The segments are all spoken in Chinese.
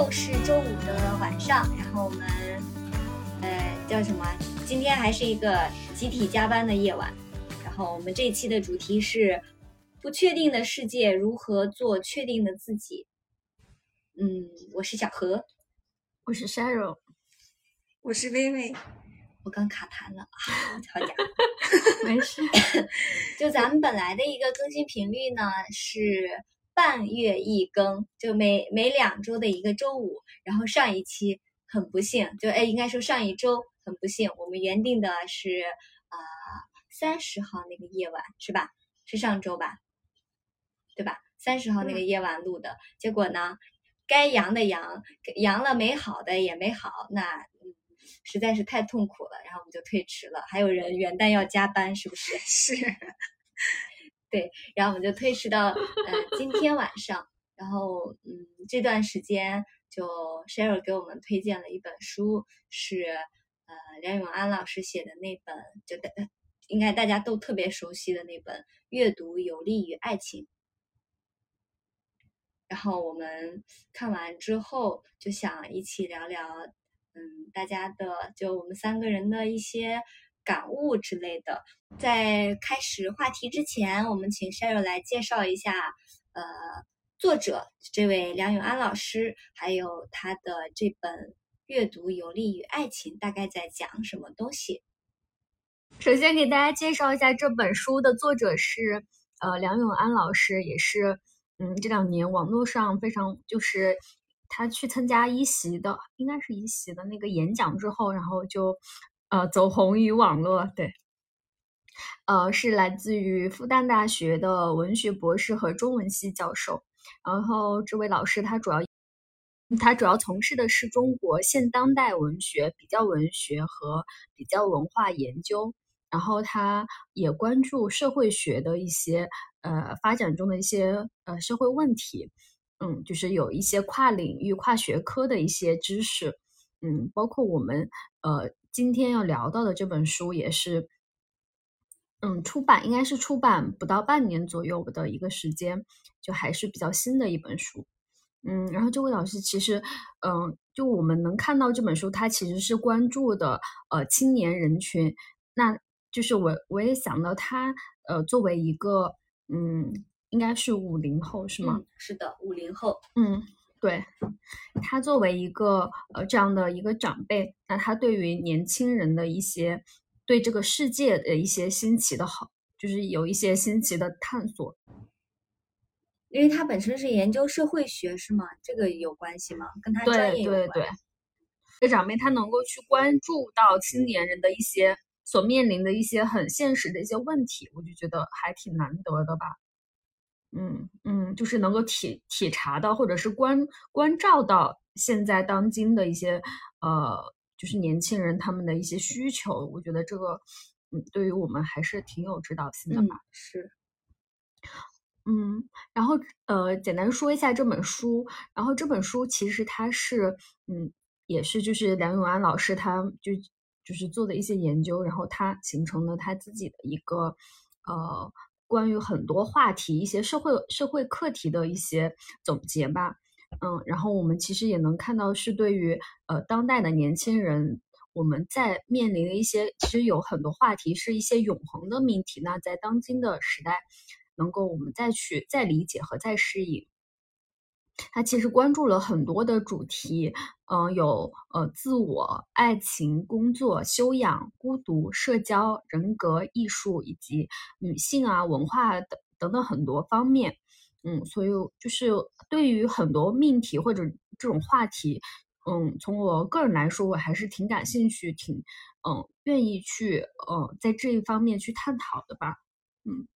又是周五的晚上，然后我们，呃，叫什么？今天还是一个集体加班的夜晚。然后我们这一期的主题是不确定的世界如何做确定的自己。嗯，我是小何，我是 Sheryl，我是薇薇。我刚卡痰了，好家伙，没事。就咱们本来的一个更新频率呢是半月一更，就每每两周的一个周五。然后上一期很不幸，就哎，应该说上一周很不幸，我们原定的是啊三十号那个夜晚是吧？是上周吧？对吧？三十号那个夜晚录的，结果呢，该阳的阳，阳了没好的也没好，那嗯。实在是太痛苦了，然后我们就推迟了。还有人元旦要加班，是不是？是，对。然后我们就推迟到呃今天晚上。然后嗯，这段时间就 Sheryl 给我们推荐了一本书，是呃梁永安老师写的那本，就大应该大家都特别熟悉的那本《阅读有利于爱情》。然后我们看完之后，就想一起聊聊。嗯，大家的就我们三个人的一些感悟之类的，在开始话题之前，我们请 Sheryl 来介绍一下，呃，作者这位梁永安老师，还有他的这本《阅读有利于爱情》，大概在讲什么东西？首先给大家介绍一下这本书的作者是呃梁永安老师，也是嗯这两年网络上非常就是。他去参加一席的，应该是一席的那个演讲之后，然后就，呃，走红于网络。对，呃，是来自于复旦大学的文学博士和中文系教授。然后这位老师他主要，他主要从事的是中国现当代文学、比较文学和比较文化研究。然后他也关注社会学的一些，呃，发展中的一些呃社会问题。嗯，就是有一些跨领域、跨学科的一些知识，嗯，包括我们呃今天要聊到的这本书也是，嗯，出版应该是出版不到半年左右的一个时间，就还是比较新的一本书，嗯，然后这位老师其实，嗯，就我们能看到这本书，他其实是关注的呃青年人群，那就是我我也想到他呃作为一个嗯。应该是五零后是吗？是的，五零后。嗯，对。他作为一个呃这样的一个长辈，那他对于年轻人的一些对这个世界的一些新奇的好，就是有一些新奇的探索。因为他本身是研究社会学，是吗？这个有关系吗？跟他专业有关。对对对。这长辈他能够去关注到青年人的一些所面临的一些很现实的一些问题，我就觉得还挺难得的吧。嗯嗯，就是能够体体察到，或者是关关照到现在当今的一些呃，就是年轻人他们的一些需求，我觉得这个嗯，对于我们还是挺有指导性的吧。是，嗯，然后呃，简单说一下这本书，然后这本书其实它是嗯，也是就是梁永安老师他就就是做的一些研究，然后他形成了他自己的一个呃。关于很多话题、一些社会社会课题的一些总结吧，嗯，然后我们其实也能看到，是对于呃当代的年轻人，我们在面临的一些，其实有很多话题是一些永恒的命题，那在当今的时代，能够我们再去再理解和再适应。他其实关注了很多的主题，嗯，有呃自我、爱情、工作、修养、孤独、社交、人格、艺术以及女性啊、文化等等等很多方面，嗯，所以就是对于很多命题或者这种话题，嗯，从我个人来说，我还是挺感兴趣，挺嗯愿意去嗯在这一方面去探讨的吧，嗯。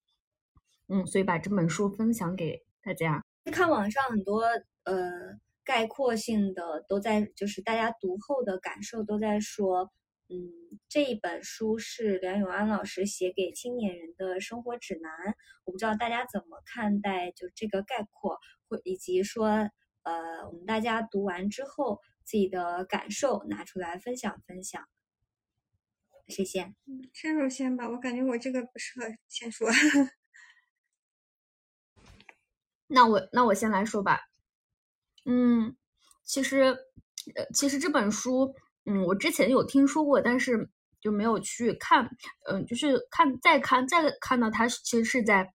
嗯，所以把这本书分享给大家。看网上很多呃概括性的都在，就是大家读后的感受都在说，嗯，这一本书是梁永安老师写给青年人的生活指南。我不知道大家怎么看待就这个概括，或以及说呃我们大家读完之后自己的感受拿出来分享分享。谁先？嗯伸手先吧，我感觉我这个不适合先说。那我那我先来说吧，嗯，其实，呃，其实这本书，嗯，我之前有听说过，但是就没有去看，嗯，就是看再看再看到它，其实是在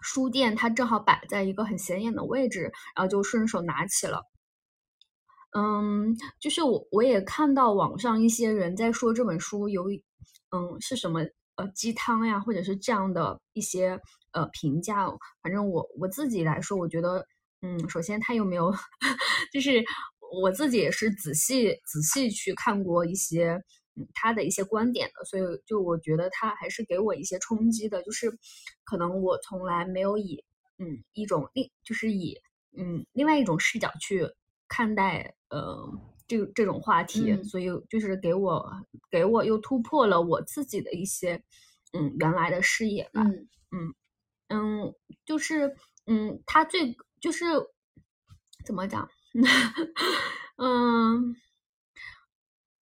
书店，它正好摆在一个很显眼的位置，然后就顺手拿起了。嗯，就是我我也看到网上一些人在说这本书有，嗯，是什么呃鸡汤呀，或者是这样的一些呃评价。反正我我自己来说，我觉得，嗯，首先他有没有，就是我自己也是仔细仔细去看过一些嗯他的一些观点的，所以就我觉得他还是给我一些冲击的，就是可能我从来没有以嗯一种另就是以嗯另外一种视角去。看待呃这这种话题，所以就是给我给我又突破了我自己的一些嗯原来的视野吧，嗯嗯嗯，就是嗯他最就是怎么讲，嗯，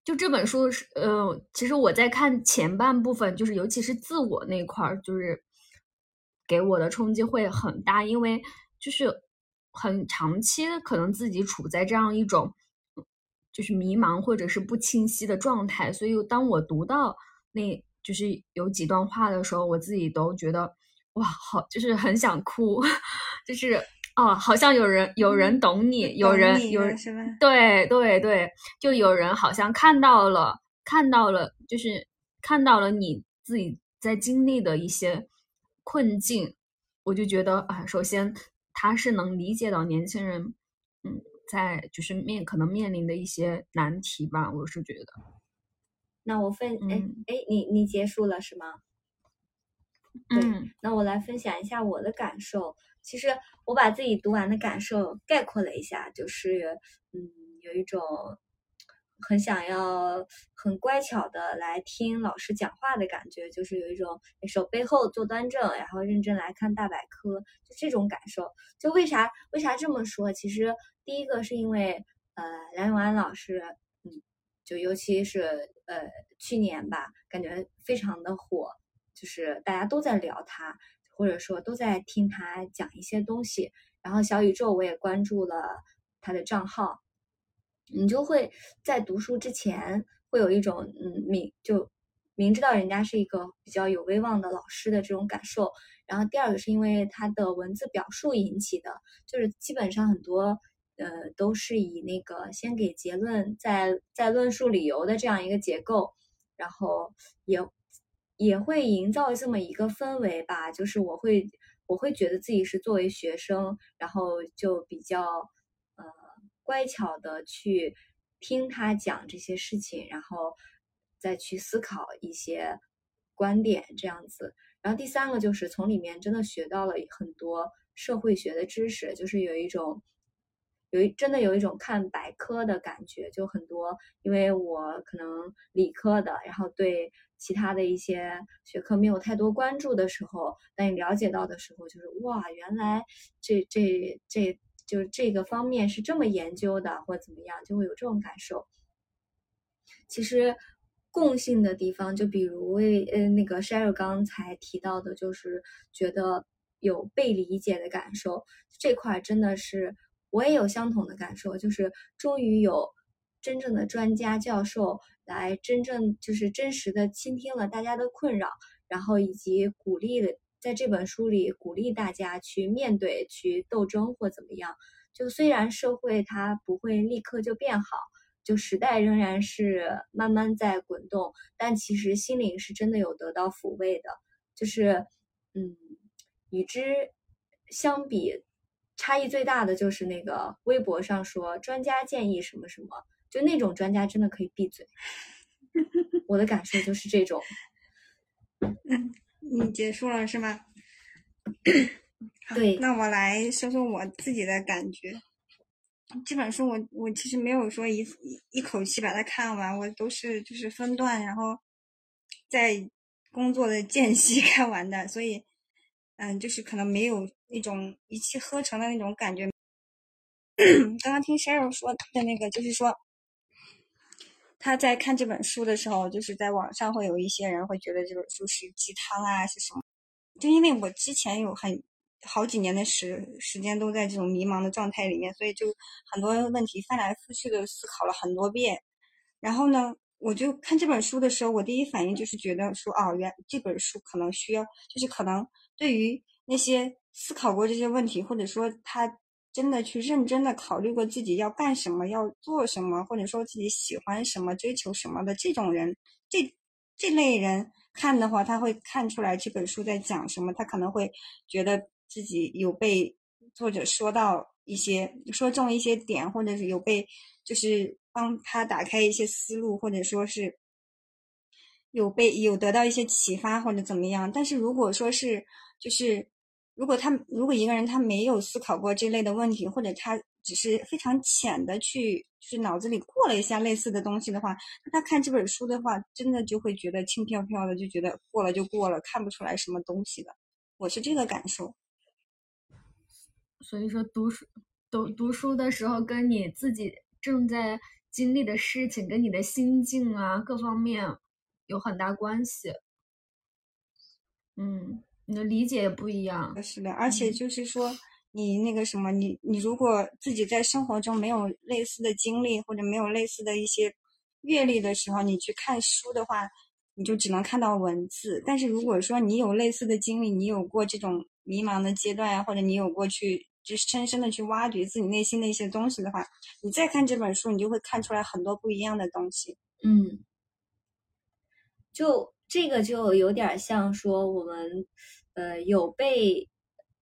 就这本书是呃，其实我在看前半部分，就是尤其是自我那块儿，就是给我的冲击会很大，因为就是。很长期的，可能自己处在这样一种就是迷茫或者是不清晰的状态，所以当我读到那就是有几段话的时候，我自己都觉得哇，好，就是很想哭，就是哦，好像有人有人懂你，有人有人对对对，就有人好像看到了看到了，就是看到了你自己在经历的一些困境，我就觉得啊，首先。他是能理解到年轻人，嗯，在就是面可能面临的一些难题吧，我是觉得。那我分，哎哎，你你结束了是吗？嗯。那我来分享一下我的感受。其实我把自己读完的感受概括了一下，就是，嗯，有一种。很想要很乖巧的来听老师讲话的感觉，就是有一种手背后坐端正，然后认真来看大百科，就这种感受。就为啥为啥这么说？其实第一个是因为呃梁永安老师，嗯，就尤其是呃去年吧，感觉非常的火，就是大家都在聊他，或者说都在听他讲一些东西。然后小宇宙我也关注了他的账号。你就会在读书之前会有一种嗯明就明知道人家是一个比较有威望的老师的这种感受，然后第二个是因为他的文字表述引起的，就是基本上很多呃都是以那个先给结论再再论述理由的这样一个结构，然后也也会营造这么一个氛围吧，就是我会我会觉得自己是作为学生，然后就比较呃。乖巧的去听他讲这些事情，然后再去思考一些观点，这样子。然后第三个就是从里面真的学到了很多社会学的知识，就是有一种有一真的有一种看百科的感觉，就很多。因为我可能理科的，然后对其他的一些学科没有太多关注的时候，当你了解到的时候，就是哇，原来这这这。就是这个方面是这么研究的，或怎么样，就会有这种感受。其实共性的地方，就比如为呃那个 Sheryl 刚才提到的，就是觉得有被理解的感受，这块真的是我也有相同的感受，就是终于有真正的专家教授来真正就是真实的倾听了大家的困扰，然后以及鼓励了。在这本书里，鼓励大家去面对、去斗争或怎么样。就虽然社会它不会立刻就变好，就时代仍然是慢慢在滚动，但其实心灵是真的有得到抚慰的。就是，嗯，与之相比，差异最大的就是那个微博上说专家建议什么什么，就那种专家真的可以闭嘴。我的感受就是这种。你结束了是吗？对，那我来说说我自己的感觉。这本书我我其实没有说一一口气把它看完，我都是就是分段，然后在工作的间隙 看完的，所以嗯，就是可能没有那种一气呵成的那种感觉。刚刚听 Sheryl 说的那个，就是说。他在看这本书的时候，就是在网上会有一些人会觉得这本书是鸡汤啊，是什么？就因为我之前有很好几年的时时间都在这种迷茫的状态里面，所以就很多问题翻来覆去的思考了很多遍。然后呢，我就看这本书的时候，我第一反应就是觉得说，哦，原这本书可能需要，就是可能对于那些思考过这些问题，或者说他真的去认真的考虑过自己要干什么、要做什么，或者说自己喜欢什么、追求什么的这种人，这这类人看的话，他会看出来这本书在讲什么，他可能会觉得。自己有被作者说到一些说中一些点，或者是有被就是帮他打开一些思路，或者说是有被有得到一些启发或者怎么样。但是如果说是就是如果他如果一个人他没有思考过这类的问题，或者他只是非常浅的去就是脑子里过了一下类似的东西的话，那他看这本书的话，真的就会觉得轻飘飘的，就觉得过了就过了，看不出来什么东西的。我是这个感受。所以说，读书读读书的时候，跟你自己正在经历的事情，跟你的心境啊，各方面有很大关系。嗯，你的理解也不一样。是的，而且就是说，你那个什么，你你如果自己在生活中没有类似的经历，或者没有类似的一些阅历的时候，你去看书的话，你就只能看到文字。但是如果说你有类似的经历，你有过这种迷茫的阶段呀，或者你有过去。就深深的去挖掘自己内心的一些东西的话，你再看这本书，你就会看出来很多不一样的东西。嗯，就这个就有点像说我们，呃，有被，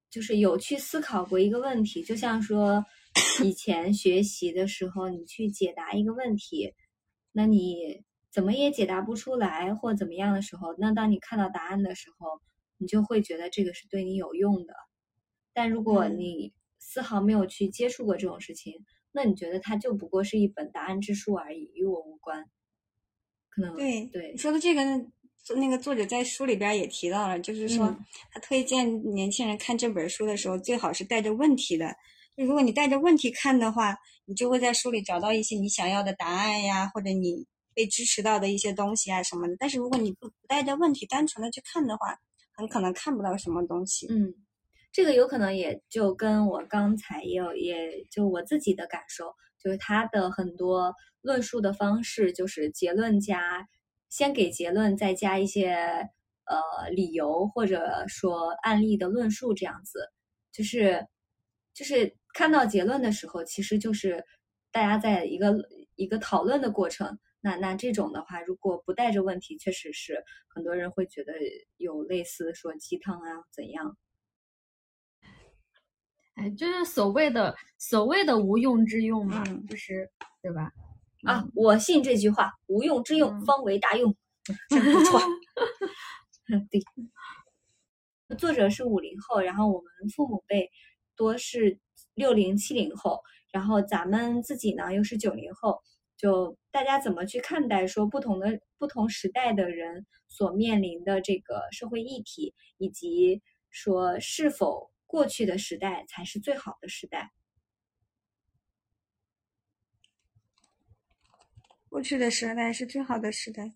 就是有去思考过一个问题，就像说以前学习的时候，你去解答一个问题，那你怎么也解答不出来或怎么样的时候，那当你看到答案的时候，你就会觉得这个是对你有用的。但如果你丝毫没有去接触过这种事情，那你觉得它就不过是一本答案之书而已，与我无关。可能对对说的这个，那个作者在书里边也提到了，就是说他推荐年轻人看这本书的时候，最好是带着问题的。就如果你带着问题看的话，你就会在书里找到一些你想要的答案呀，或者你被支持到的一些东西啊什么的。但是如果你不不带着问题，单纯的去看的话，很可能看不到什么东西。嗯。这个有可能也就跟我刚才也有，也就我自己的感受，就是他的很多论述的方式，就是结论加先给结论，再加一些呃理由或者说案例的论述，这样子，就是就是看到结论的时候，其实就是大家在一个一个讨论的过程。那那这种的话，如果不带着问题，确实是很多人会觉得有类似说鸡汤啊怎样。哎，就是所谓的所谓的无用之用嘛，就是对吧？啊，我信这句话，无用之用方为大用，真不错。对，作者是五零后，然后我们父母辈多是六零七零后，然后咱们自己呢又是九零后，就大家怎么去看待说不同的不同时代的人所面临的这个社会议题，以及说是否。过去的时代才是最好的时代。过去的时代是最好的时代。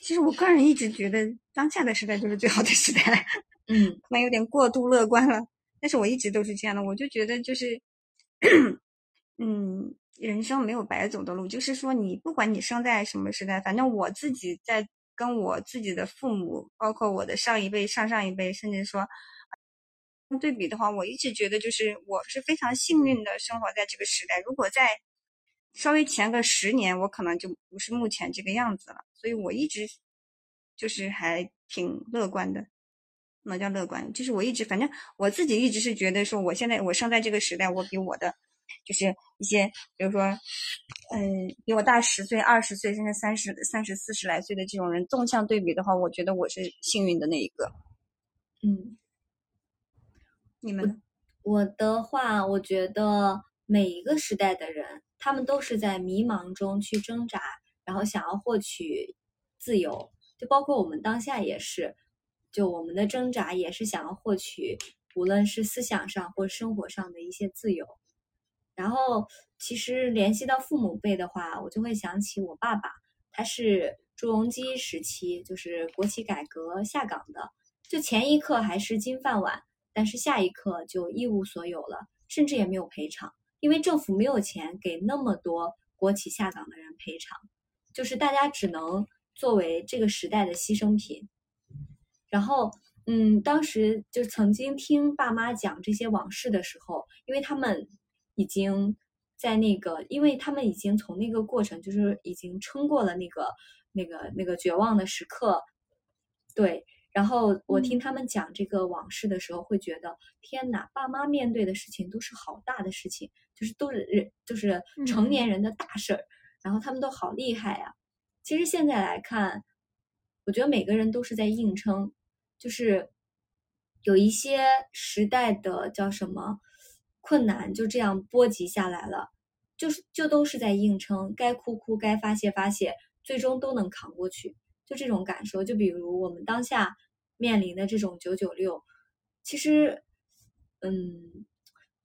其实我个人一直觉得当下的时代就是最好的时代。嗯，可能有点过度乐观了，但是我一直都是这样的。我就觉得就是，嗯，人生没有白走的路。就是说，你不管你生在什么时代，反正我自己在跟我自己的父母，包括我的上一辈、上上一辈，甚至说。对比的话，我一直觉得就是我是非常幸运的生活在这个时代。如果在稍微前个十年，我可能就不是目前这个样子了。所以我一直就是还挺乐观的，那叫乐观，就是我一直反正我自己一直是觉得说，我现在我生在这个时代，我比我的就是一些比如说嗯比我大十岁、二十岁甚至三十三十四十来岁的这种人纵向对比的话，我觉得我是幸运的那一个，嗯。你们，我的话，我觉得每一个时代的人，他们都是在迷茫中去挣扎，然后想要获取自由。就包括我们当下也是，就我们的挣扎也是想要获取，无论是思想上或生活上的一些自由。然后，其实联系到父母辈的话，我就会想起我爸爸，他是朱镕基时期，就是国企改革下岗的，就前一刻还是金饭碗。但是下一刻就一无所有了，甚至也没有赔偿，因为政府没有钱给那么多国企下岗的人赔偿，就是大家只能作为这个时代的牺牲品。然后，嗯，当时就曾经听爸妈讲这些往事的时候，因为他们已经在那个，因为他们已经从那个过程，就是已经撑过了那个、那个、那个绝望的时刻，对。然后我听他们讲这个往事的时候，会觉得天哪，爸妈面对的事情都是好大的事情，就是都是人，就是成年人的大事儿，然后他们都好厉害呀。其实现在来看，我觉得每个人都是在硬撑。就是有一些时代的叫什么困难，就这样波及下来了，就是就都是在硬撑，该哭哭，该发泄发泄，最终都能扛过去，就这种感受。就比如我们当下面临的这种九九六，其实，嗯，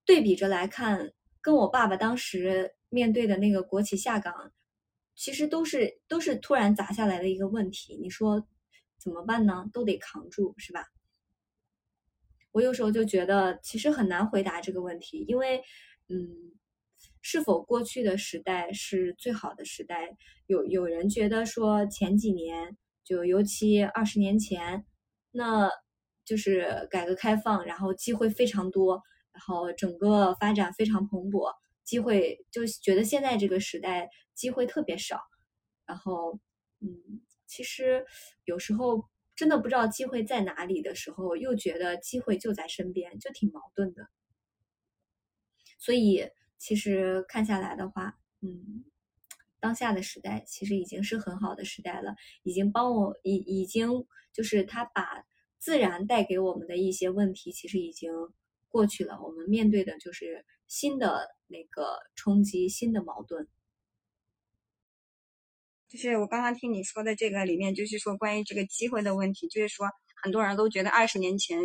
对比着来看，跟我爸爸当时面对的那个国企下岗，其实都是都是突然砸下来的一个问题。你说？怎么办呢？都得扛住，是吧？我有时候就觉得，其实很难回答这个问题，因为，嗯，是否过去的时代是最好的时代？有有人觉得说前几年，就尤其二十年前，那就是改革开放，然后机会非常多，然后整个发展非常蓬勃，机会就觉得现在这个时代机会特别少，然后，嗯。其实有时候真的不知道机会在哪里的时候，又觉得机会就在身边，就挺矛盾的。所以其实看下来的话，嗯，当下的时代其实已经是很好的时代了，已经帮我已已经就是他把自然带给我们的一些问题，其实已经过去了。我们面对的就是新的那个冲击，新的矛盾。就是我刚刚听你说的这个里面，就是说关于这个机会的问题，就是说很多人都觉得二十年前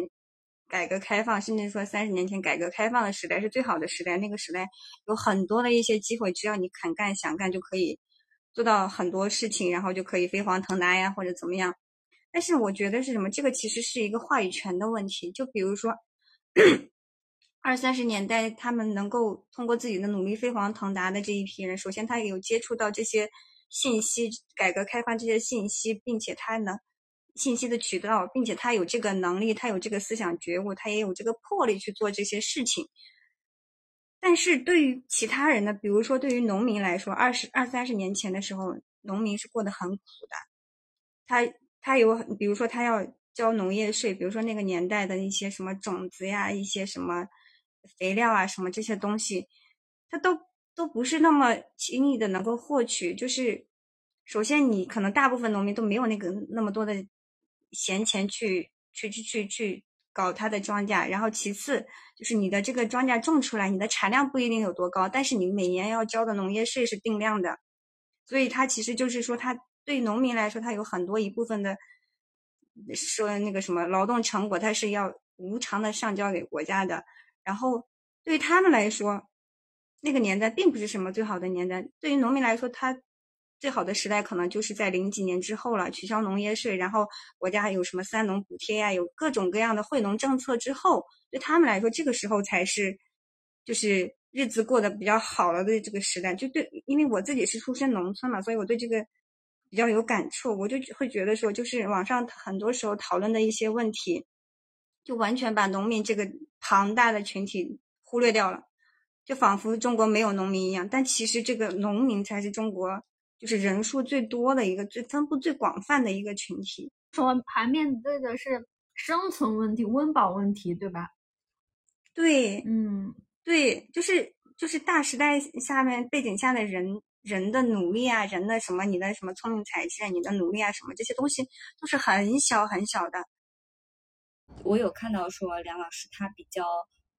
改革开放，甚至说三十年前改革开放的时代是最好的时代。那个时代有很多的一些机会，只要你肯干、想干，就可以做到很多事情，然后就可以飞黄腾达呀，或者怎么样。但是我觉得是什么？这个其实是一个话语权的问题。就比如说 二三十年代，他们能够通过自己的努力飞黄腾达的这一批人，首先他有接触到这些。信息改革开放这些信息，并且他呢，信息的渠道，并且他有这个能力，他有这个思想觉悟，他也有这个魄力去做这些事情。但是对于其他人呢，比如说对于农民来说，二十二三十年前的时候，农民是过得很苦的。他他有，比如说他要交农业税，比如说那个年代的一些什么种子呀，一些什么肥料啊，什么这些东西，他都。都不是那么轻易的能够获取，就是首先你可能大部分农民都没有那个那么多的闲钱去去去去去搞他的庄稼，然后其次就是你的这个庄稼种出来，你的产量不一定有多高，但是你每年要交的农业税是定量的，所以它其实就是说，它对农民来说，它有很多一部分的说那个什么劳动成果，它是要无偿的上交给国家的，然后对他们来说。那个年代并不是什么最好的年代，对于农民来说，他最好的时代可能就是在零几年之后了，取消农业税，然后国家有什么三农补贴呀，有各种各样的惠农政策之后，对他们来说，这个时候才是就是日子过得比较好了的这个时代。就对，因为我自己是出身农村嘛，所以我对这个比较有感触，我就会觉得说，就是网上很多时候讨论的一些问题，就完全把农民这个庞大的群体忽略掉了。就仿佛中国没有农民一样，但其实这个农民才是中国就是人数最多的一个、最分布最广泛的一个群体。说还面对的是生存问题、温饱问题，对吧？对，嗯，对，就是就是大时代下面背景下的人人的努力啊，人的什么，你的什么聪明才智，你的努力啊，什么这些东西都是很小很小的。我有看到说梁老师他比较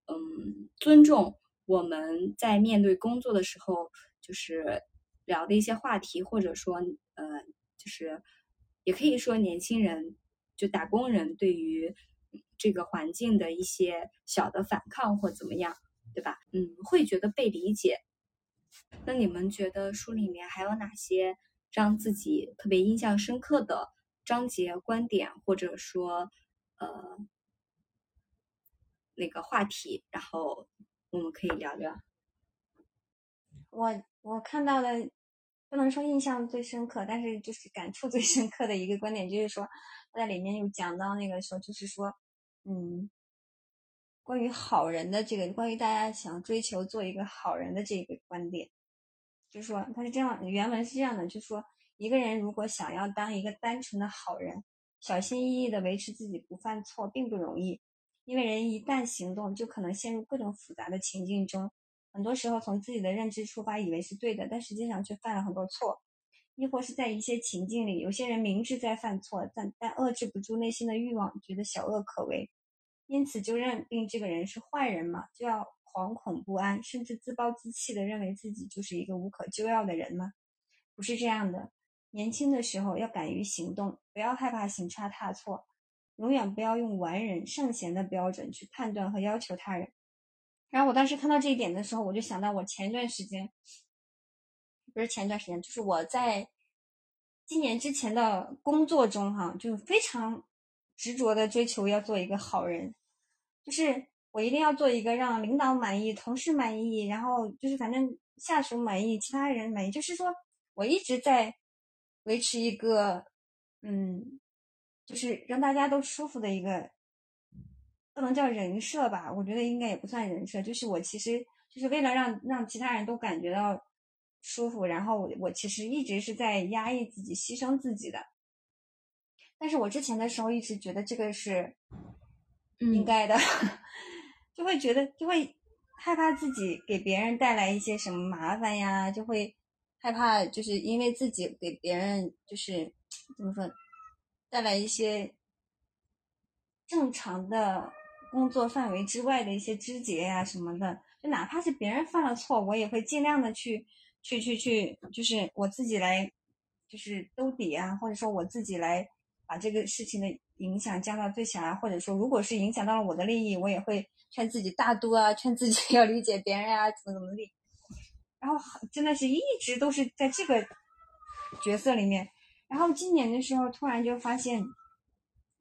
嗯尊重。我们在面对工作的时候，就是聊的一些话题，或者说，呃，就是也可以说年轻人，就打工人对于这个环境的一些小的反抗或怎么样，对吧？嗯，会觉得被理解。那你们觉得书里面还有哪些让自己特别印象深刻的章节、观点，或者说，呃？那个话题，然后我们可以聊聊。我我看到的不能说印象最深刻，但是就是感触最深刻的一个观点，就是说他在里面有讲到那个时候，就是说，嗯，关于好人的这个，关于大家想追求做一个好人的这个观点，就说他是这样，原文是这样的，就说一个人如果想要当一个单纯的好人，小心翼翼的维持自己不犯错，并不容易，因为人一旦行动，就可能陷入各种复杂的情境中。很多时候从自己的认知出发，以为是对的，但实际上却犯了很多错；亦或是在一些情境里，有些人明知在犯错，但但遏制不住内心的欲望，觉得小恶可为，因此就认定这个人是坏人嘛，就要惶恐不安，甚至自暴自弃的认为自己就是一个无可救药的人吗？不是这样的。年轻的时候要敢于行动，不要害怕行差踏错，永远不要用完人圣贤的标准去判断和要求他人。然后我当时看到这一点的时候，我就想到我前一段时间，不是前一段时间，就是我在今年之前的工作中，哈，就非常执着的追求要做一个好人，就是我一定要做一个让领导满意、同事满意，然后就是反正下属满意、其他人满意，就是说我一直在维持一个，嗯，就是让大家都舒服的一个。不能叫人设吧，我觉得应该也不算人设，就是我其实就是为了让让其他人都感觉到舒服，然后我我其实一直是在压抑自己、牺牲自己的。但是我之前的时候一直觉得这个是应该的，就会觉得就会害怕自己给别人带来一些什么麻烦呀，就会害怕就是因为自己给别人就是怎么说带来一些正常的。工作范围之外的一些枝节呀什么的，就哪怕是别人犯了错，我也会尽量的去去去去，就是我自己来，就是兜底啊，或者说我自己来把这个事情的影响降到最小啊，或者说如果是影响到了我的利益，我也会劝自己大度啊，劝自己 要理解别人啊，怎么怎么地。然后真的是一直都是在这个角色里面，然后今年的时候突然就发现，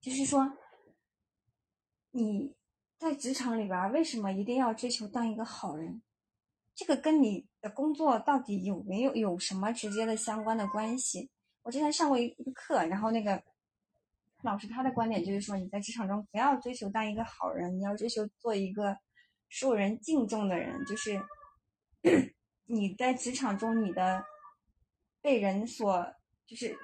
就是说。你在职场里边为什么一定要追求当一个好人？这个跟你的工作到底有没有有什么直接的相关的关系？我之前上过一个课，然后那个老师他的观点就是说，你在职场中不要追求当一个好人，你要追求做一个受人敬重的人。就是 你在职场中，你的被人所就是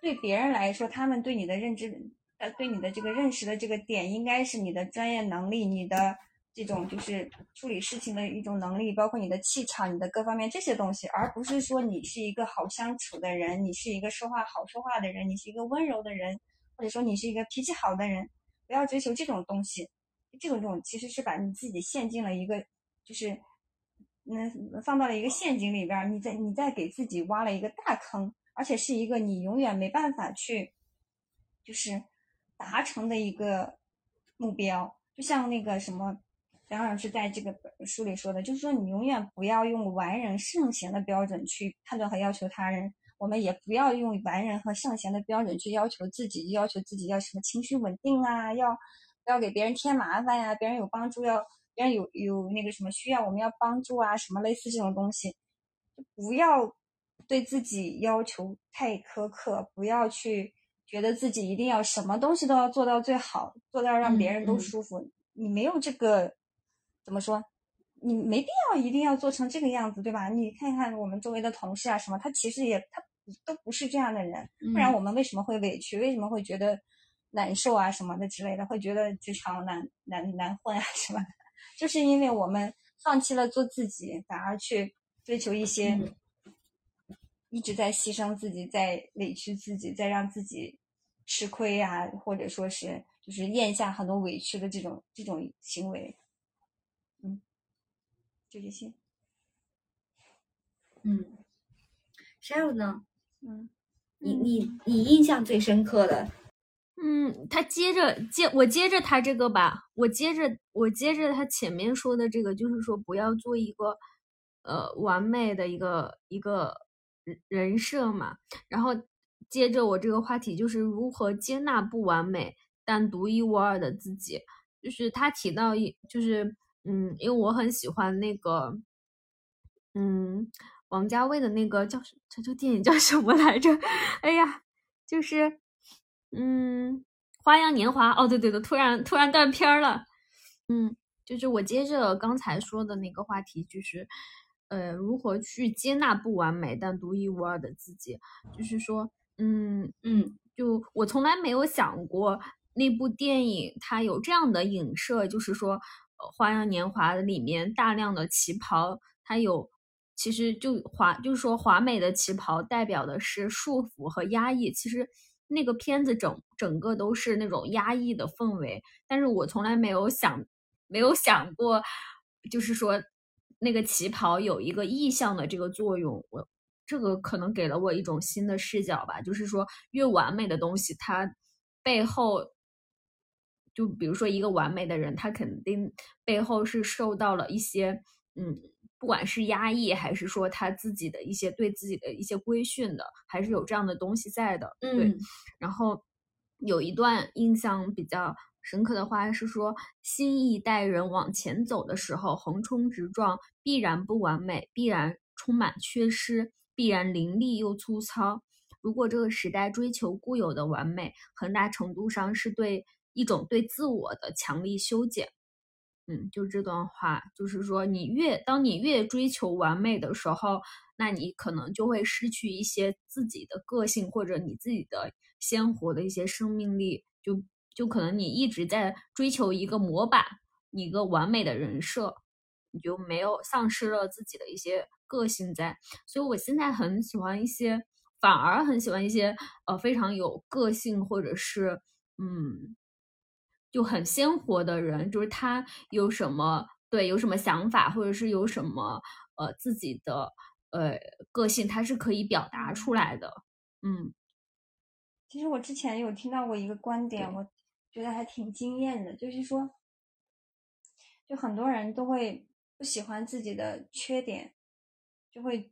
对别人来说，他们对你的认知。呃，对你的这个认识的这个点，应该是你的专业能力，你的这种就是处理事情的一种能力，包括你的气场，你的各方面这些东西，而不是说你是一个好相处的人，你是一个说话好说话的人，你是一个温柔的人，或者说你是一个脾气好的人，不要追求这种东西，这种这种其实是把你自己陷进了一个，就是嗯放到了一个陷阱里边，你在你在给自己挖了一个大坑，而且是一个你永远没办法去，就是。达成的一个目标，就像那个什么梁老师在这个书里说的，就是说你永远不要用完人圣贤的标准去判断和要求他人，我们也不要用完人和圣贤的标准去要求自己，要求自己要什么情绪稳定啊，要不要给别人添麻烦呀？别人有帮助要，别人有有那个什么需要我们要帮助啊，什么类似这种东西，不要对自己要求太苛刻，不要去。觉得自己一定要什么东西都要做到最好，做到让别人都舒服。你没有这个，怎么说？你没必要一定要做成这个样子，对吧？你看看我们周围的同事啊，什么，他其实也他都不是这样的人。不然我们为什么会委屈？为什么会觉得难受啊什么的之类的？会觉得职场难难难混啊什么的？就是因为我们放弃了做自己，反而去追求一些。一直在牺牲自己，在委屈自己，在让自己吃亏啊，或者说是就是咽下很多委屈的这种这种行为，嗯，就这些。嗯，Sheryl 呢？嗯，你你你印象最深刻的？嗯，他接着接我接着他这个吧，我接着我接着他前面说的这个，就是说不要做一个呃完美的一个一个。人设嘛，然后接着我这个话题就是如何接纳不完美但独一无二的自己。就是他提到一，就是嗯，因为我很喜欢那个，嗯，王家卫的那个叫这这电影叫什么来着？哎呀，就是嗯，《花样年华》哦，对对对，突然突然断片了。嗯，就是我接着刚才说的那个话题，就是呃，如何去接纳不完美但独一无二的自己，就是说，嗯嗯，就我从来没有想过。那部电影它有这样的影射，就是说，呃，《花样年华》里面大量的旗袍，它有其实就华，就是说华美的旗袍代表的是束缚和压抑。其实那个片子整整个都是那种压抑的氛围，但是我从来没有想没有想过，就是说那个旗袍有一个意象的这个作用。我这个可能给了我一种新的视角吧，就是说越完美的东西，它背后。就比如说一个完美的人，他肯定背后是受到了一些，嗯，不管是压抑还是说他自己的一些对自己的一些规训的，还是有这样的东西在的。对。然后有一段印象比较深刻的话是说，新一代人往前走的时候，横冲直撞必然不完美，必然充满缺失，必然凌厉又粗糙。如果这个时代追求固有的完美，很大程度上是对。一种对自我的强力修剪，嗯，就这段话，就是说，你越当你越追求完美的时候，那你可能就会失去一些自己的个性，或者你自己的鲜活的一些生命力，就就可能你一直在追求一个模板，一个完美的人设，你就没有丧失了自己的一些个性在。所以我现在很喜欢一些，反而很喜欢一些，呃，非常有个性，或者是，嗯。就很鲜活的人，就是他有什么对有什么想法，或者是有什么呃自己的呃个性，他是可以表达出来的。嗯，其实我之前有听到过一个观点，我觉得还挺惊艳的，就是说，就很多人都会不喜欢自己的缺点，就会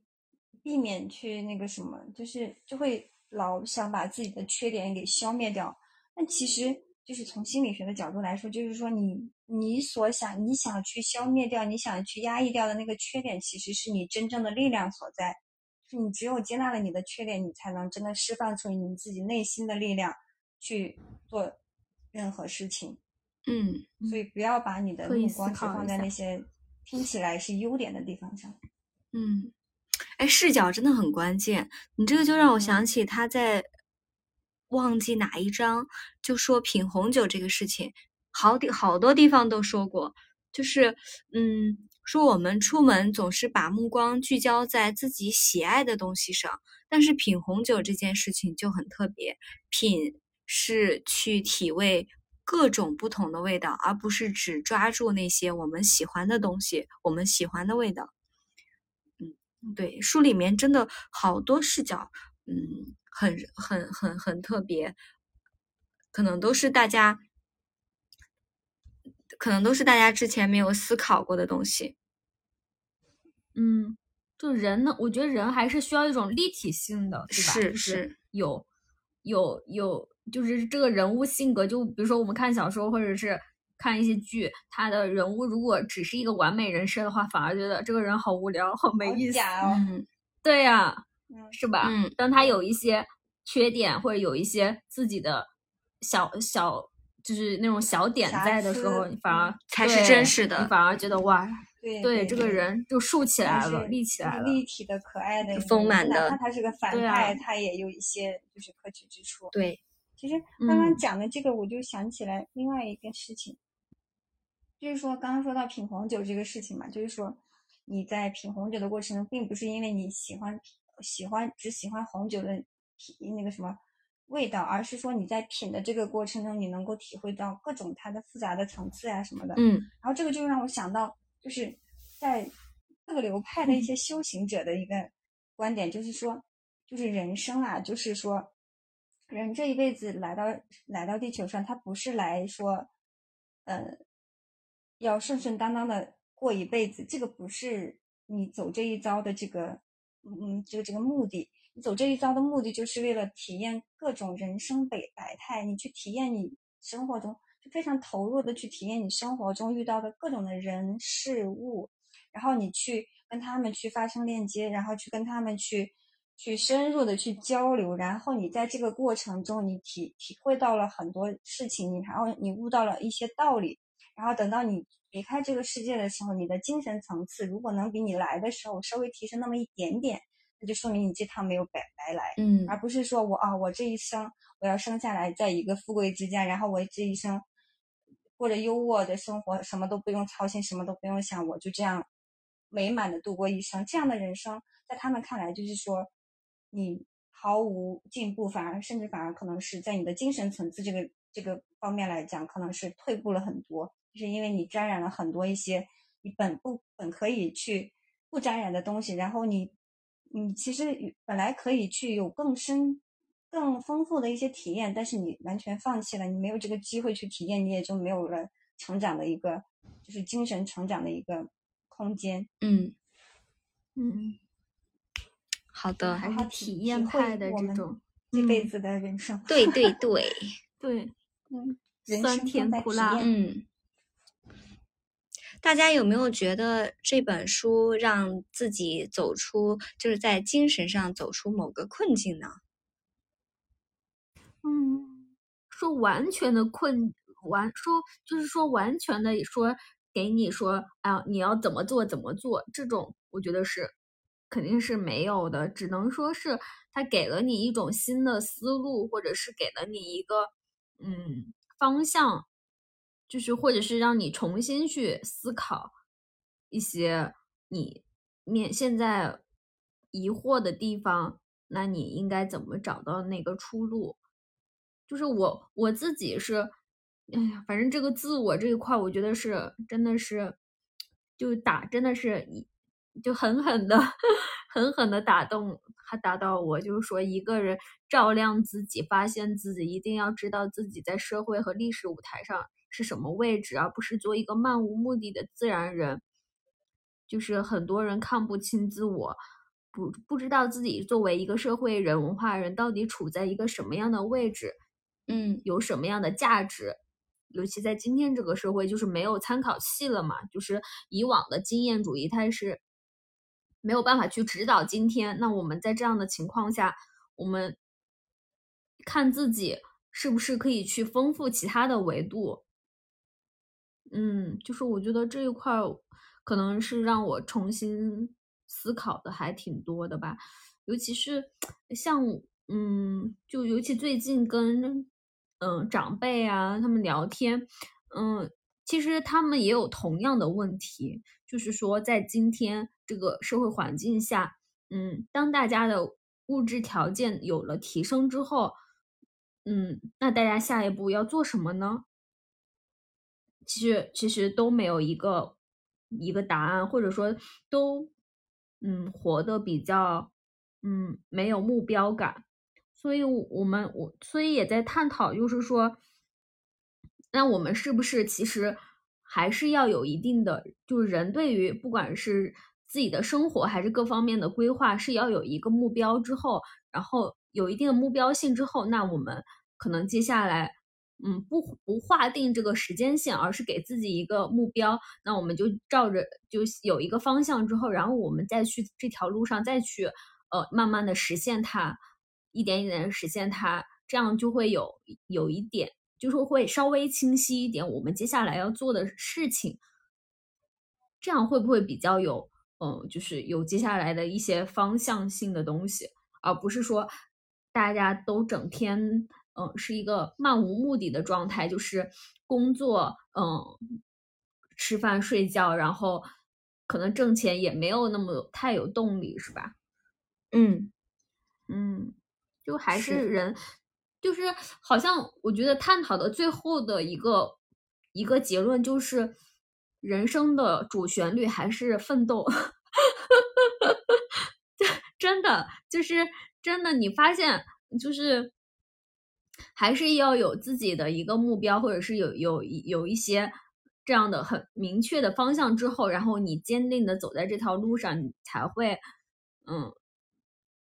避免去那个什么，就是就会老想把自己的缺点给消灭掉。但其实。就是从心理学的角度来说，就是说你你所想你想去消灭掉，你想去压抑掉的那个缺点，其实是你真正的力量所在。是你只有接纳了你的缺点，你才能真的释放出你自己内心的力量去做任何事情。嗯，所以不要把你的目光只放在那些听起来是优点的地方上。嗯，哎，视角真的很关键。你这个就让我想起他在。忘记哪一章就说品红酒这个事情，好地好多地方都说过，就是嗯，说我们出门总是把目光聚焦在自己喜爱的东西上，但是品红酒这件事情就很特别，品是去体味各种不同的味道，而不是只抓住那些我们喜欢的东西，我们喜欢的味道。嗯，对，书里面真的好多视角，嗯。很很很很特别，可能都是大家，可能都是大家之前没有思考过的东西。嗯，就人呢，我觉得人还是需要一种立体性的，对吧？是是，有有有，就是这个人物性格，就比如说我们看小说或者是看一些剧，他的人物如果只是一个完美人设的话，反而觉得这个人好无聊，好没意思。嗯，对呀。是吧？嗯，当他有一些缺点或者有一些自己的小小，就是那种小点在的时候，你反而才是真实的。你反而觉得哇，对这个人就竖起来了，立起来了，立体的、可爱的、丰满的。哪怕他是个反派，他也有一些就是可取之处。对，其实刚刚讲的这个，我就想起来另外一个事情，就是说刚刚说到品红酒这个事情嘛，就是说你在品红酒的过程中，并不是因为你喜欢。喜欢只喜欢红酒的体那个什么味道，而是说你在品的这个过程中，你能够体会到各种它的复杂的层次啊什么的。嗯，然后这个就让我想到，就是在各个流派的一些修行者的一个观点，就是说，就是人生啊，就是说，人这一辈子来到来到地球上，他不是来说，呃，要顺顺当当的过一辈子，这个不是你走这一遭的这个。嗯，这个这个目的，你走这一遭的目的，就是为了体验各种人生百百态。你去体验你生活中就，非常投入的去体验你生活中遇到的各种的人事物，然后你去跟他们去发生链接，然后去跟他们去去深入的去交流，然后你在这个过程中，你体体会到了很多事情，你然后你悟到了一些道理，然后等到你离开这个世界的时候，你的精神层次如果能比你来的时候稍微提升那么一点点，那就说明你这趟没有白白来，嗯而不是说我啊，我这一生我要生下来在一个富贵之家，然后我这一生过着优渥的生活，什么都不用操心，什么都不用想，我就这样美满的度过一生。这样的人生，在他们看来就是说，你毫无进步，反而甚至反而可能是在你的精神层次这个这个方面来讲，可能是退步了很多，就是因为你沾染了很多一些你本不本可以去不沾染的东西，然后你你其实本来可以去有更深。更丰富的一些体验，但是你完全放弃了，你没有这个机会去体验，你也就没有了成长的一个，就是精神成长的一个空间。嗯，嗯，好的，还是好好体体验体会派的我们这种，嗯这辈子的人生，对对对，对，嗯，人酸甜苦辣验嗯。大家有没有觉得这本书让自己走出，就是在精神上走出某个困境呢？嗯，说完全的困完说就是说完全的说给你说啊你要怎么做怎么做这种，我觉得是肯定是没有的，只能说是他给了你一种新的思路，或者是给了你一个嗯方向，就是或者是让你重新去思考一些你面现在疑惑的地方，那你应该怎么找到那个出路？就是我我自己是，哎呀，反正这个自我这一块，我觉得是真的是，就打真的是一就狠狠的 狠狠的打动，还打到我，就是说一个人照亮自己，发现自己，一定要知道自己在社会和历史舞台上是什么位置，而不是做一个漫无目的的自然人。就是很多人看不清自我，不不知道自己作为一个社会人、文化人到底处在一个什么样的位置。嗯有什么样的价值。尤其在今天这个社会，就是没有参考系了嘛，就是以往的经验主义，它是没有办法去指导今天。那我们在这样的情况下，我们看自己是不是可以去丰富其他的维度。嗯，就是我觉得这一块可能是让我重新思考的还挺多的吧，尤其是像嗯，就尤其最近跟嗯长辈啊他们聊天，嗯，其实他们也有同样的问题，就是说在今天这个社会环境下，嗯，当大家的物质条件有了提升之后，嗯，那大家下一步要做什么呢？其实其实都没有一个一个答案，或者说都嗯活得比较嗯没有目标感，所以我们我所以也在探讨，就是说，那我们是不是其实还是要有一定的，就是人对于不管是自己的生活还是各方面的规划，是要有一个目标之后，然后有一定的目标性之后，那我们可能接下来。嗯，不不划定这个时间线，而是给自己一个目标，那我们就照着就有一个方向之后，然后我们再去这条路上再去呃慢慢的实现它，一点一点的实现它，这样就会有有一点，就是会稍微清晰一点我们接下来要做的事情，这样会不会比较有嗯，就是有接下来的一些方向性的东西，而不是说大家都整天。嗯，是一个漫无目的的状态，就是工作，嗯，吃饭睡觉，然后可能挣钱也没有那么太有动力，是吧？嗯嗯，就还是是人，就是好像我觉得探讨的最后的一个一个结论就是，人生的主旋律还是奋斗。真的就是真的，你发现就是。还是要有自己的一个目标，或者是有有有一些这样的很明确的方向之后，然后你坚定的走在这条路上，你才会，嗯，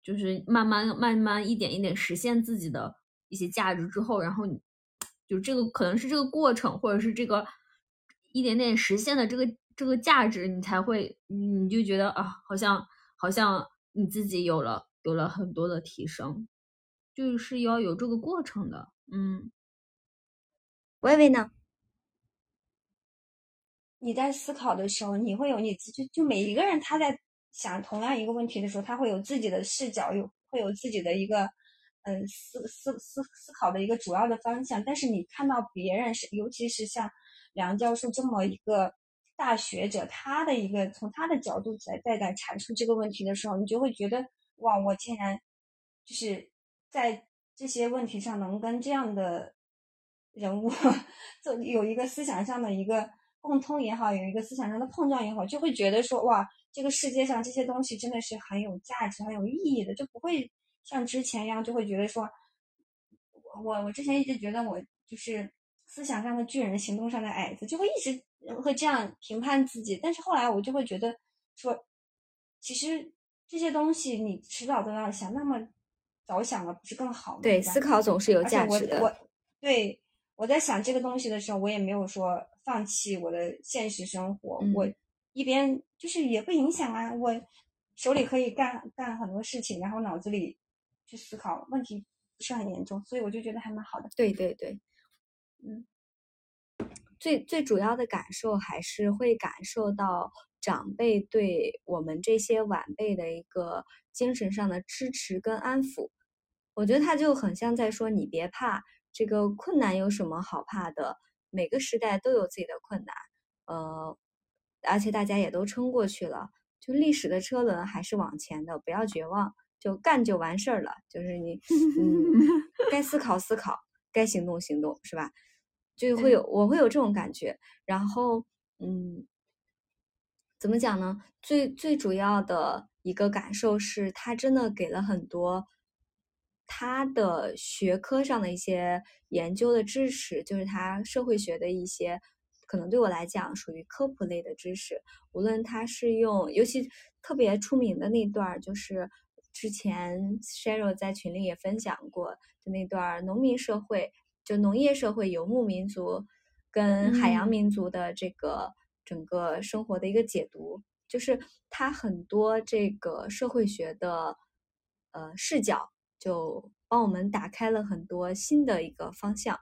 就是慢慢慢慢一点一点实现自己的一些价值之后，然后你就这个可能是这个过程，或者是这个一点点实现的这个这个价值，你才会你就觉得啊，好像好像你自己有了有了很多的提升，就是要有这个过程的。嗯，微微呢？你在思考的时候，你会有你自己就每一个人他在想同样一个问题的时候，他会有自己的视角，有会有自己的一个嗯思思思思考的一个主要的方向。但是你看到别人是，尤其是像梁教授这么一个大学者，他的一个从他的角度在在在阐述这个问题的时候，你就会觉得哇，我竟然就是在这些问题上能跟这样的人物 做有一个思想上的一个。共通也好，有一个思想上的碰撞也好，就会觉得说哇，这个世界上这些东西真的是很有价值、很有意义的，就不会像之前一样，就会觉得说，我我之前一直觉得我就是思想上的巨人，行动上的矮子，就会一直会这样评判自己。但是后来我就会觉得说，其实这些东西你迟早都要想，那么早想了不是更好吗？对，思考总是有价值的。我对我在想这个东西的时候，我也没有说。放弃我的现实生活，我一边就是也不影响啊，我手里可以干干很多事情，然后脑子里去思考问题不是很严重，所以我就觉得还蛮好的。对对对，嗯，最最主要的感受还是会感受到长辈对我们这些晚辈的一个精神上的支持跟安抚，我觉得他就很像在说你别怕，这个困难有什么好怕的。每个时代都有自己的困难，呃，而且大家也都撑过去了。就历史的车轮还是往前的，不要绝望，就干就完事儿了。就是你，嗯，该思考思考，该行动行动，是吧？就会有我会有这种感觉。然后，嗯，怎么讲呢？最最主要的一个感受是，他真的给了很多。他的学科上的一些研究的知识，就是他社会学的一些，可能对我来讲属于科普类的知识。无论他是用，尤其特别出名的那段，就是之前 Sheryl 在群里也分享过的那段农民社会，就农业社会游牧民族跟海洋民族的这个整个生活的一个解读，就是他很多这个社会学的呃视角。就帮我们打开了很多新的一个方向。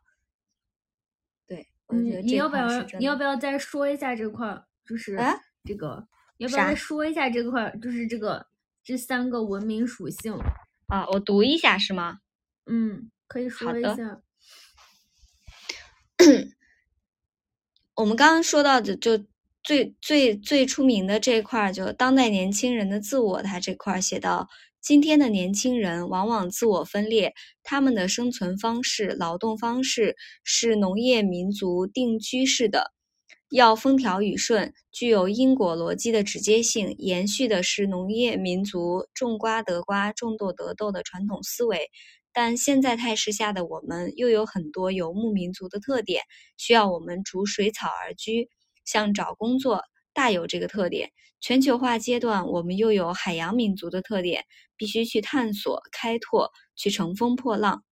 对，嗯，你要不要你要不要再说一下这块？就是这个，要不要再说一下这块？就是这个这三个文明属性啊，我读一下是吗？嗯，可以说一下。我们刚刚说到的，就最最最出名的这一块，就当代年轻人的自我，他这块写到。今天的年轻人往往自我分裂，他们的生存方式、劳动方式是农业民族定居式的，要风调雨顺，具有因果逻辑的直接性，延续的是农业民族种瓜得瓜、种豆得豆的传统思维。但现在态势下的我们，又有很多游牧民族的特点，需要我们逐水草而居，像找工作，大有这个特点。全球化阶段，我们又有海洋民族的特点。必须去探索、开拓，去乘风破浪。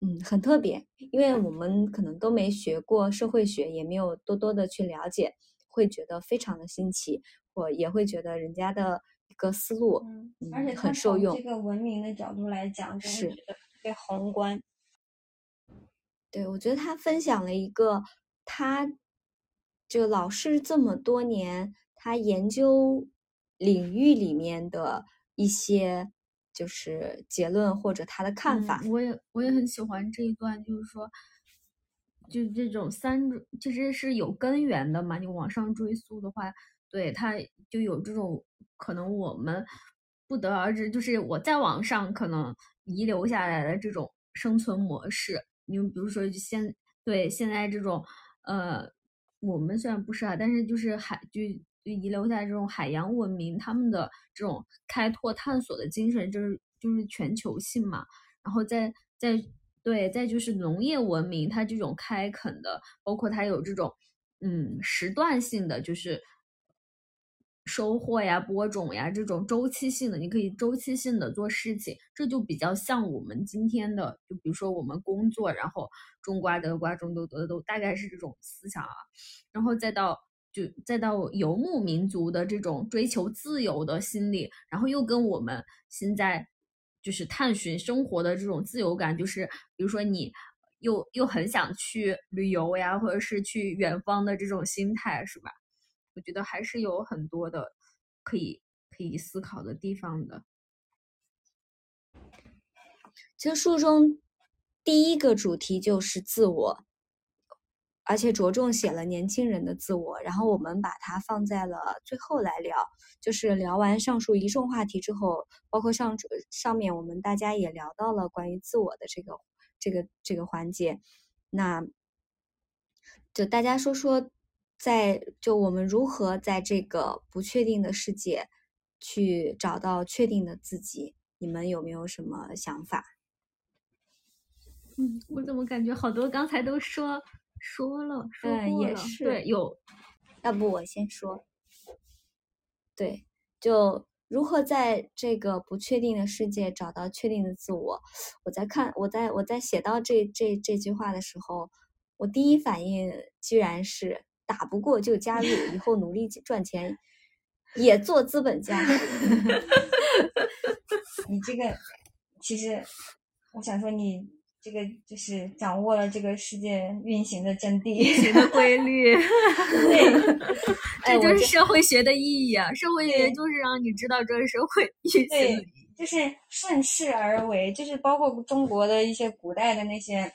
嗯，很特别，因为我们可能都没学过社会学，也没有多多的去了解，会觉得非常的新奇，我也会觉得人家的一个思路，嗯，而且很受用。这个文明的角度来讲，是特别宏观。对，我觉得他分享了一个，他就老师这么多年，他研究。领域里面的一些就是结论或者他的看法，我也我也很喜欢这一段，就是说，就这种三种其实是有根源的嘛。你往上追溯的话，对它就有这种可能，我们不得而知，就是我再往上可能遗留下来的这种生存模式。你比如说现对现在这种呃，我们虽然不是啊，但是就是还就。就遗留下这种海洋文明，他们的这种开拓探索的精神，就是就是全球性嘛。然后再再对，再就是农业文明，它这种开垦的，包括它有这种嗯时段性的，就是收获呀、播种呀这种周期性的，你可以周期性的做事情，这就比较像我们今天的，就比如说我们工作，然后种瓜得瓜，种豆得豆，大概是这种思想啊，然后再到就再到游牧民族的这种追求自由的心理，然后又跟我们现在就是探寻生活的这种自由感，就是比如说你又又很想去旅游呀，或者是去远方的这种心态，是吧？我觉得还是有很多的可以可以思考的地方的。其实书中第一个主题就是自我，而且着重写了年轻人的自我。然后我们把它放在了最后来聊，就是聊完上述一众话题之后，包括上上面我们大家也聊到了关于自我的这个这个这个环节。那就大家说说。在就我们如何在这个不确定的世界去找到确定的自己？你们有没有什么想法？嗯，我怎么感觉好多刚才都说说了，说过了，对，有。要不我先说。对，就如何在这个不确定的世界找到确定的自我？我在看，我在我在写到这这这句话的时候，我第一反应居然是。打不过就加入，以后努力赚钱，也做资本家。你这个其实，我想说，你这个就是掌握了这个世界运行的真谛、运行的规律。对，这就是社会学的意义啊！社会学就是让你知道这个社会运行。对，就是顺势而为，就是包括中国的一些古代的那些。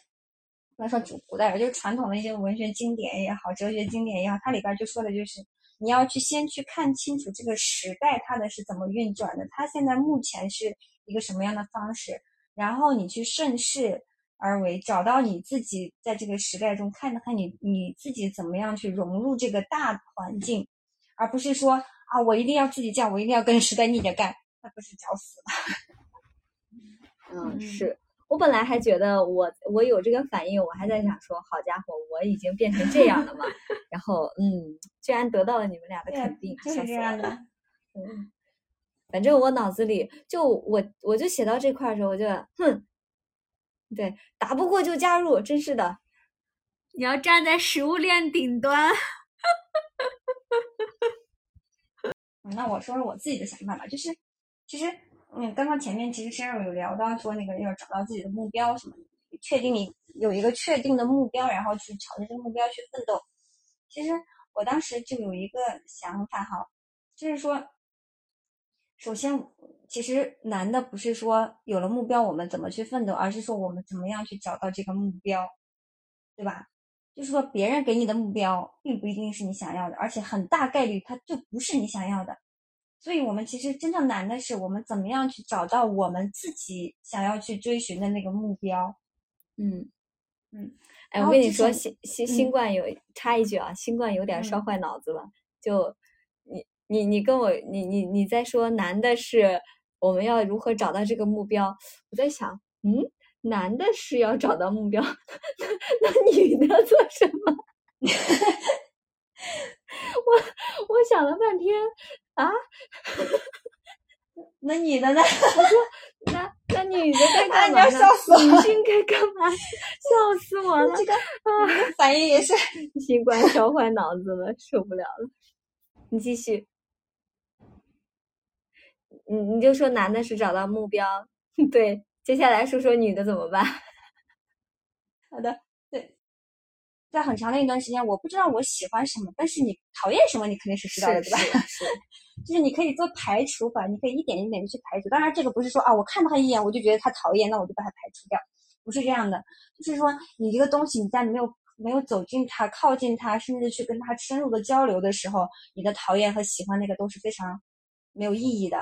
不能说古古代，就是传统的一些文学经典也好，哲学经典也好，它里边就说的就是你要去先去看清楚这个时代它的是怎么运转的，它现在目前是一个什么样的方式，然后你去顺势而为，找到你自己在这个时代中看看你你自己怎么样去融入这个大环境，而不是说啊我一定要自己这样，我一定要跟时代逆着干，那不是找死了。嗯，是。我本来还觉得我我有这个反应，我还在想说，好家伙，我已经变成这样了嘛。然后，嗯，居然得到了你们俩的肯定，就是这样的。嗯，反正我脑子里就我我就写到这块的时候，我就哼，对，打不过就加入，真是的。你要站在食物链顶端。那我说说我自己的想法吧，就是其实。嗯，刚刚前面其实 Cheryl 有聊到说那个要找到自己的目标什么，确定你有一个确定的目标，然后去朝着这个目标去奋斗。其实我当时就有一个想法哈，就是说，首先其实难的不是说有了目标我们怎么去奋斗，而是说我们怎么样去找到这个目标，对吧？就是说别人给你的目标并不一定是你想要的，而且很大概率它就不是你想要的。所以，我们其实真正难的是，我们怎么样去找到我们自己想要去追寻的那个目标。嗯嗯，哎，我跟你说，新新新冠有插一句啊，新冠有点烧坏脑子了。就你你你跟我你你你在说难的是我们要如何找到这个目标？我在想，嗯，男的是要找到目标，那那女的做什么？我我想了半天。啊，那女的呢？我说，那那女的该干嘛呢？女性该干嘛？笑死我了！这个啊，反应也是新冠烧坏脑子了，受不了了。你继续，你你就说男的是找到目标，对，接下来说说女的怎么办？好的。对在很长的一段时间，我不知道我喜欢什么，但是你讨厌什么，你肯定是知道的，对吧？是，就是你可以做排除法，你可以一点一点的去排除。当然，这个不是说啊，我看到他一眼我就觉得他讨厌，那我就把他排除掉，不是这样的。就是说，你这个东西你在没有没有走进他、靠近他，甚至去跟他深入的交流的时候，你的讨厌和喜欢那个都是非常没有意义的。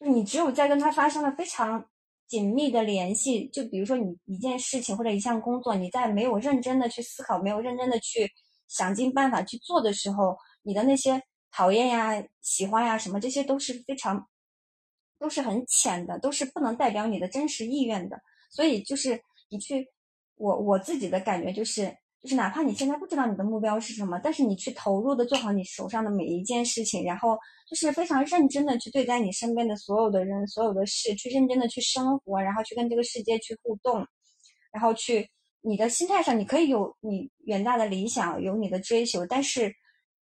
就你只有在跟他发生了非常。紧密的联系，就比如说你一件事情或者一项工作，你在没有认真的去思考、没有认真的去想尽办法去做的时候，你的那些讨厌呀、喜欢呀什么，这些都是非常都是很浅的，都是不能代表你的真实意愿的。所以就是你去，我我自己的感觉就是，就是哪怕你现在不知道你的目标是什么，但是你去投入的做好你手上的每一件事情，然后就是非常认真的去对待你身边的所有的人、所有的事，去认真的去生活，然后去跟这个世界去互动，然后去你的心态上，你可以有你远大的理想，有你的追求，但是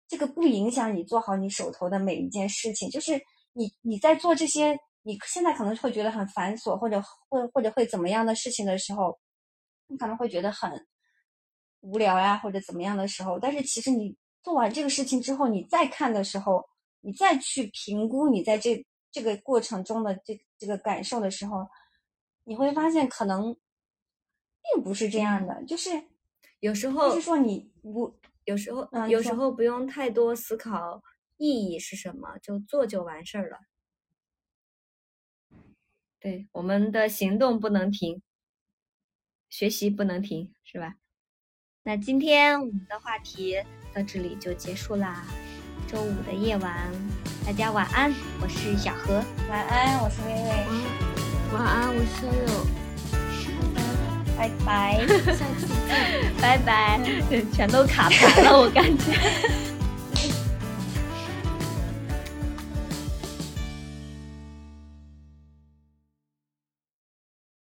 这个不影响你做好你手头的每一件事情。就是你你在做这些你现在可能会觉得很繁琐，或者或或者会怎么样的事情的时候，你可能会觉得很。无聊呀，或者怎么样的时候，但是其实你做完这个事情之后，你再看的时候，你再去评估你在这这个过程中的这这个感受的时候，你会发现可能并不是这样的，就是有时候就是说你不有时候嗯有时候不用太多思考意义是什么，就做就完事儿了。对，我们的行动不能停，学习不能停，是吧？那今天我们的话题到这里就结束啦。周五的夜晚，大家晚安，我是小何，晚安，我是薇薇，晚安，我是悠悠，拜拜，下期见。拜拜，全都卡盘了，我感觉。